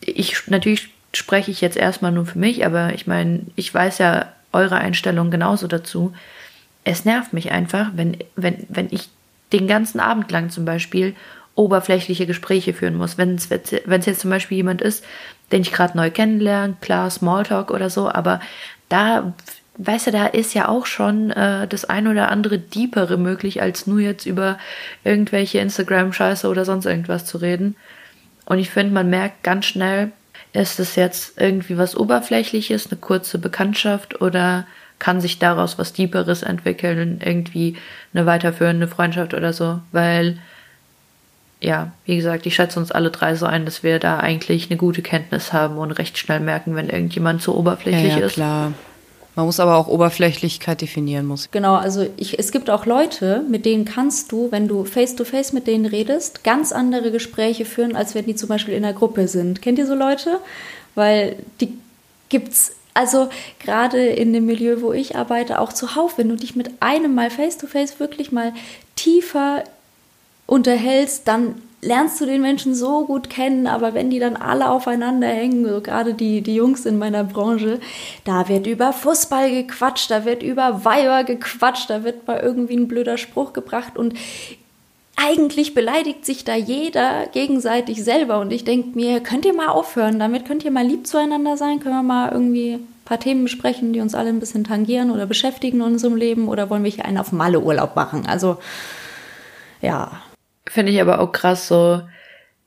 ich natürlich spreche ich jetzt erstmal nur für mich, aber ich meine, ich weiß ja eure Einstellung genauso dazu. Es nervt mich einfach, wenn, wenn, wenn ich den ganzen Abend lang zum Beispiel oberflächliche Gespräche führen muss. Wenn es jetzt zum Beispiel jemand ist, den ich gerade neu kennenlerne, klar, Smalltalk oder so, aber da, weißt du, da ist ja auch schon äh, das ein oder andere Deepere möglich, als nur jetzt über irgendwelche Instagram-Scheiße oder sonst irgendwas zu reden. Und ich finde, man merkt ganz schnell, ist es jetzt irgendwie was Oberflächliches, eine kurze Bekanntschaft oder kann sich daraus was Deeperes entwickeln, irgendwie eine weiterführende Freundschaft oder so, weil ja, wie gesagt, ich schätze uns alle drei so ein, dass wir da eigentlich eine gute Kenntnis haben und recht schnell merken, wenn irgendjemand zu oberflächlich ja, ja, ist. klar. Man muss aber auch Oberflächlichkeit definieren muss. Genau, also ich, es gibt auch Leute, mit denen kannst du, wenn du face to face mit denen redest, ganz andere Gespräche führen, als wenn die zum Beispiel in einer Gruppe sind. Kennt ihr so Leute? Weil die gibt's also gerade in dem Milieu, wo ich arbeite, auch zuhauf, wenn du dich mit einem mal face to face wirklich mal tiefer unterhältst, dann lernst du den Menschen so gut kennen, aber wenn die dann alle aufeinander hängen, so gerade die, die Jungs in meiner Branche, da wird über Fußball gequatscht, da wird über Weiber gequatscht, da wird mal irgendwie ein blöder Spruch gebracht und eigentlich beleidigt sich da jeder gegenseitig selber und ich denke mir, könnt ihr mal aufhören, damit könnt ihr mal lieb zueinander sein, können wir mal irgendwie ein paar Themen besprechen, die uns alle ein bisschen tangieren oder beschäftigen in unserem Leben oder wollen wir hier einen auf Malle Urlaub machen? Also ja, Finde ich aber auch krass so,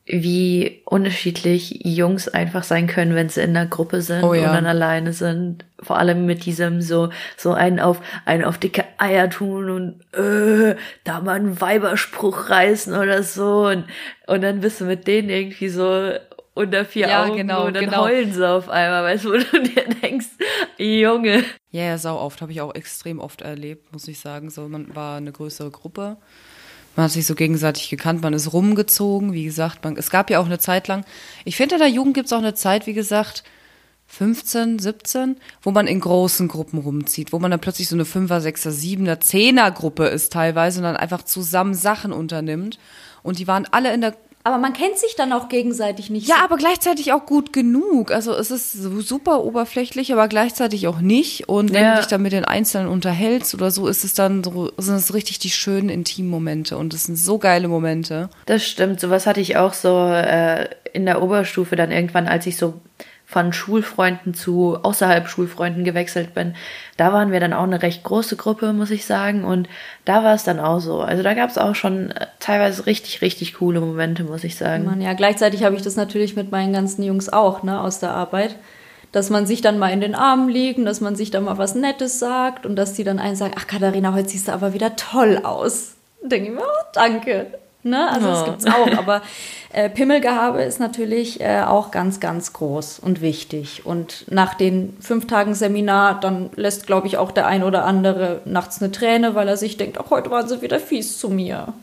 wie unterschiedlich Jungs einfach sein können, wenn sie in einer Gruppe sind oh, ja. und dann alleine sind. Vor allem mit diesem so, so einen auf, einen auf dicke Eier tun und, äh, da mal einen Weiberspruch reißen oder so und, und dann bist du mit denen irgendwie so unter vier ja, Augen genau, und dann genau. heulen sie auf einmal, weißt du, wo du dir denkst, Junge. Ja, ja, sau oft, habe ich auch extrem oft erlebt, muss ich sagen. So, man war eine größere Gruppe man hat sich so gegenseitig gekannt, man ist rumgezogen, wie gesagt, man, es gab ja auch eine Zeit lang, ich finde in der Jugend gibt es auch eine Zeit, wie gesagt, 15, 17, wo man in großen Gruppen rumzieht, wo man dann plötzlich so eine 5er, 6er, 7er, 10er Gruppe ist teilweise und dann einfach zusammen Sachen unternimmt. Und die waren alle in der aber man kennt sich dann auch gegenseitig nicht. Ja, so. aber gleichzeitig auch gut genug. Also es ist super oberflächlich, aber gleichzeitig auch nicht. Und wenn ja. du dich dann mit den Einzelnen unterhältst oder so, ist es dann so, sind es richtig die schönen intimen Momente. Und es sind so geile Momente. Das stimmt. Sowas hatte ich auch so äh, in der Oberstufe dann irgendwann, als ich so von Schulfreunden zu außerhalb Schulfreunden gewechselt bin. Da waren wir dann auch eine recht große Gruppe, muss ich sagen. Und da war es dann auch so. Also da gab es auch schon äh, teilweise richtig, richtig coole Momente, muss ich sagen. Man, ja, gleichzeitig habe ich das natürlich mit meinen ganzen Jungs auch, ne, aus der Arbeit. Dass man sich dann mal in den Armen liegt, dass man sich dann mal was Nettes sagt und dass die dann einen sagen, ach Katharina, heute siehst du aber wieder toll aus. Denke ich mir, oh, danke. Ne? Also ja. das gibt's auch. Aber äh, Pimmelgehabe ist natürlich äh, auch ganz, ganz groß und wichtig. Und nach den fünf Tagen Seminar, dann lässt, glaube ich, auch der ein oder andere nachts eine Träne, weil er sich denkt, ach, heute waren sie wieder fies zu mir.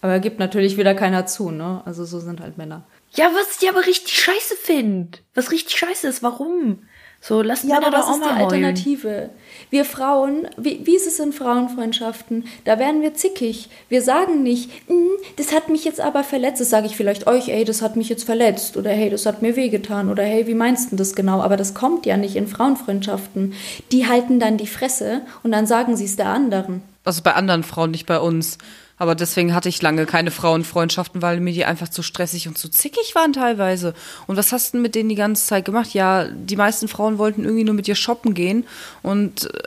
Aber er gibt natürlich wieder keiner zu, ne? Also so sind halt Männer. Ja, was ich aber richtig scheiße finde. Was richtig scheiße ist, warum? So, lass ja, aber doch auch mal die Alternative? Wir Frauen, wie, wie ist es in Frauenfreundschaften? Da werden wir zickig. Wir sagen nicht, mm, das hat mich jetzt aber verletzt. Das sage ich vielleicht euch, ey, das hat mich jetzt verletzt. Oder hey, das hat mir wehgetan. Oder hey, wie meinst du das genau? Aber das kommt ja nicht in Frauenfreundschaften. Die halten dann die Fresse und dann sagen sie es der anderen. Also bei anderen Frauen, nicht bei uns. Aber deswegen hatte ich lange keine Frauenfreundschaften, weil mir die einfach zu stressig und zu zickig waren teilweise. Und was hast du mit denen die ganze Zeit gemacht? Ja, die meisten Frauen wollten irgendwie nur mit dir shoppen gehen und äh,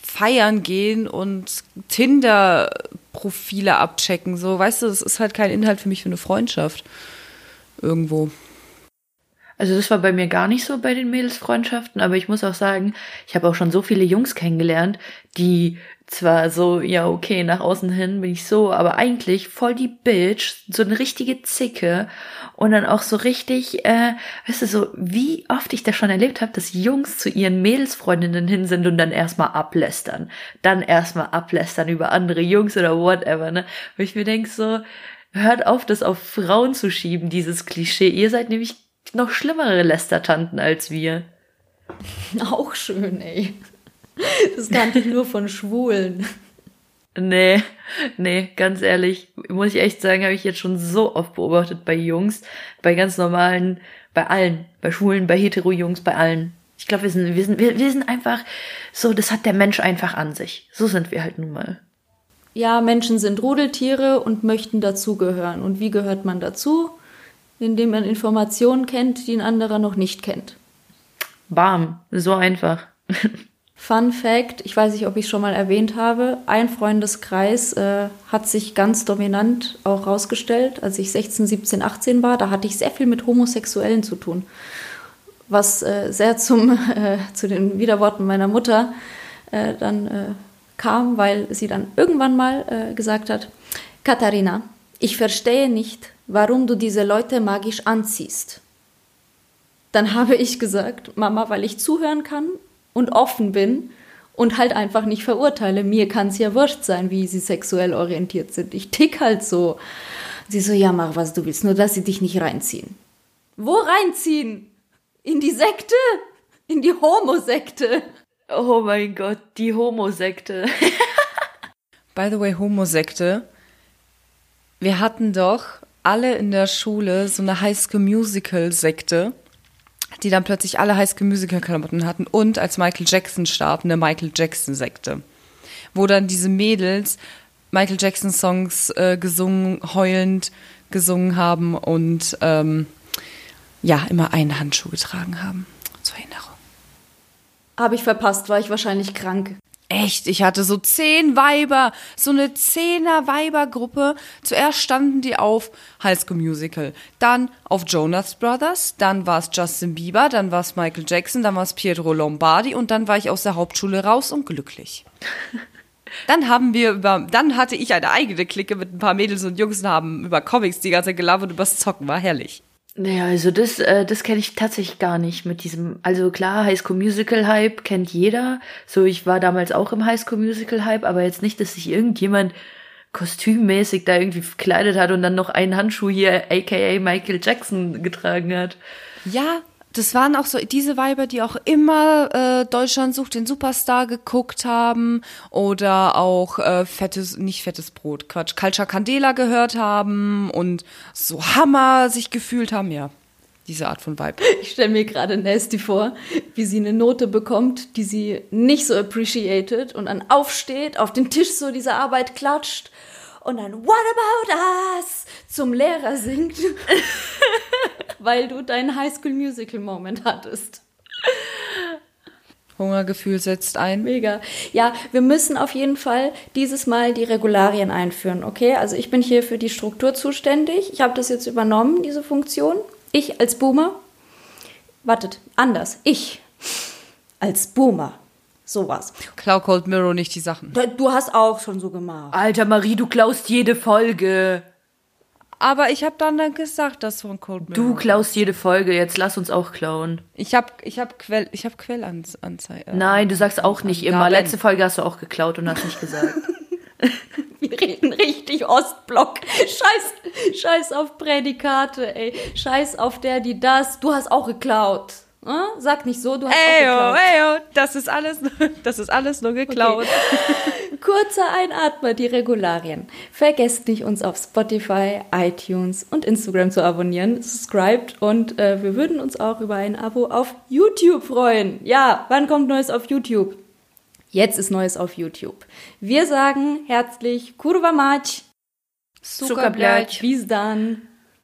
feiern gehen und Tinder-Profile abchecken. So, weißt du, das ist halt kein Inhalt für mich für eine Freundschaft. Irgendwo. Also das war bei mir gar nicht so bei den Mädelsfreundschaften, aber ich muss auch sagen, ich habe auch schon so viele Jungs kennengelernt, die zwar so, ja, okay, nach außen hin bin ich so, aber eigentlich voll die Bitch, so eine richtige Zicke und dann auch so richtig, äh, weißt du, so wie oft ich das schon erlebt habe, dass Jungs zu ihren Mädelsfreundinnen hin sind und dann erstmal ablästern, dann erstmal ablästern über andere Jungs oder whatever, ne? Wo ich mir denk so, hört auf, das auf Frauen zu schieben, dieses Klischee. Ihr seid nämlich noch schlimmere Lästertanten als wir. Auch schön, ey. Das kannte ich nur von Schwulen. Nee, nee, ganz ehrlich, muss ich echt sagen, habe ich jetzt schon so oft beobachtet bei Jungs, bei ganz normalen, bei allen, bei Schwulen, bei Hetero-Jungs, bei allen. Ich glaube, wir sind, wir sind, wir, wir sind einfach so, das hat der Mensch einfach an sich. So sind wir halt nun mal. Ja, Menschen sind Rudeltiere und möchten dazugehören. Und wie gehört man dazu? Indem man Informationen kennt, die ein anderer noch nicht kennt. Bam, so einfach. Fun Fact, ich weiß nicht, ob ich schon mal erwähnt habe, ein Freundeskreis äh, hat sich ganz dominant auch rausgestellt, als ich 16, 17, 18 war. Da hatte ich sehr viel mit Homosexuellen zu tun, was äh, sehr zum, äh, zu den Widerworten meiner Mutter äh, dann äh, kam, weil sie dann irgendwann mal äh, gesagt hat, Katharina, ich verstehe nicht, warum du diese Leute magisch anziehst. Dann habe ich gesagt, Mama, weil ich zuhören kann und offen bin und halt einfach nicht verurteile. Mir kann es ja wurscht sein, wie sie sexuell orientiert sind. Ich tick halt so. Sie so, ja, mach was du willst, nur dass sie dich nicht reinziehen. Wo reinziehen? In die Sekte? In die Homosekte? Oh mein Gott, die Homosekte. By the way, Homosekte. Wir hatten doch alle in der Schule so eine High School Musical Sekte die dann plötzlich alle High School Musical Klamotten hatten und als Michael Jackson starb, eine Michael Jackson Sekte. Wo dann diese Mädels Michael Jackson Songs äh, gesungen, heulend gesungen haben und ähm, ja, immer einen Handschuh getragen haben. Zur Erinnerung. Habe ich verpasst, war ich wahrscheinlich krank. Echt, ich hatte so zehn Weiber, so eine zehner Weibergruppe. Zuerst standen die auf High School Musical, dann auf Jonas Brothers, dann war es Justin Bieber, dann war es Michael Jackson, dann war es Pietro Lombardi und dann war ich aus der Hauptschule raus und glücklich. Dann haben wir über, dann hatte ich eine eigene Clique mit ein paar Mädels und Jungs und haben über Comics die ganze Zeit gelabert und übers Zocken, war herrlich. Naja, also das, äh, das kenne ich tatsächlich gar nicht mit diesem, also klar, High School Musical Hype kennt jeder. So, ich war damals auch im High School Musical Hype, aber jetzt nicht, dass sich irgendjemand kostümmäßig da irgendwie verkleidet hat und dann noch einen Handschuh hier, aka Michael Jackson, getragen hat. Ja, das waren auch so diese Weiber, die auch immer äh, Deutschland sucht den Superstar geguckt haben oder auch äh, fettes, nicht fettes Brot, Quatsch, Culture Candela gehört haben und so Hammer sich gefühlt haben, ja. Diese Art von Vibe. Ich stelle mir gerade Nasty vor, wie sie eine Note bekommt, die sie nicht so appreciated und dann aufsteht, auf den Tisch so diese Arbeit klatscht und dann What about us zum Lehrer singt, weil du deinen Highschool Musical Moment hattest. Hungergefühl setzt ein. Mega. Ja, wir müssen auf jeden Fall dieses Mal die Regularien einführen, okay? Also ich bin hier für die Struktur zuständig. Ich habe das jetzt übernommen, diese Funktion. Ich als Boomer. Wartet, anders. Ich als Boomer Sowas. Klau Cold Mirror nicht die Sachen. Du hast auch schon so gemacht. Alter Marie, du klaust jede Folge. Aber ich habe dann gesagt, das von Cold Mirror. Du klaust jede Folge, jetzt lass uns auch klauen. Ich habe ich hab Quell, ich hab Quellanzeige. Nein, du sagst auch nicht immer. Letzte Folge hast du auch geklaut und hast nicht gesagt. Wir reden richtig Ostblock. Scheiß, scheiß auf Prädikate, ey. Scheiß auf der, die das. Du hast auch geklaut. Hm? Sag nicht so, du hast eyo, auch geklaut. Eyo, das ist alles, das ist alles nur geklaut. Okay. Kurzer Einatmer, die Regularien. Vergesst nicht, uns auf Spotify, iTunes und Instagram zu abonnieren. Subscribed und äh, wir würden uns auch über ein Abo auf YouTube freuen. Ja, wann kommt Neues auf YouTube? Jetzt ist Neues auf YouTube. Wir sagen herzlich Kurva. Suka Bis dann.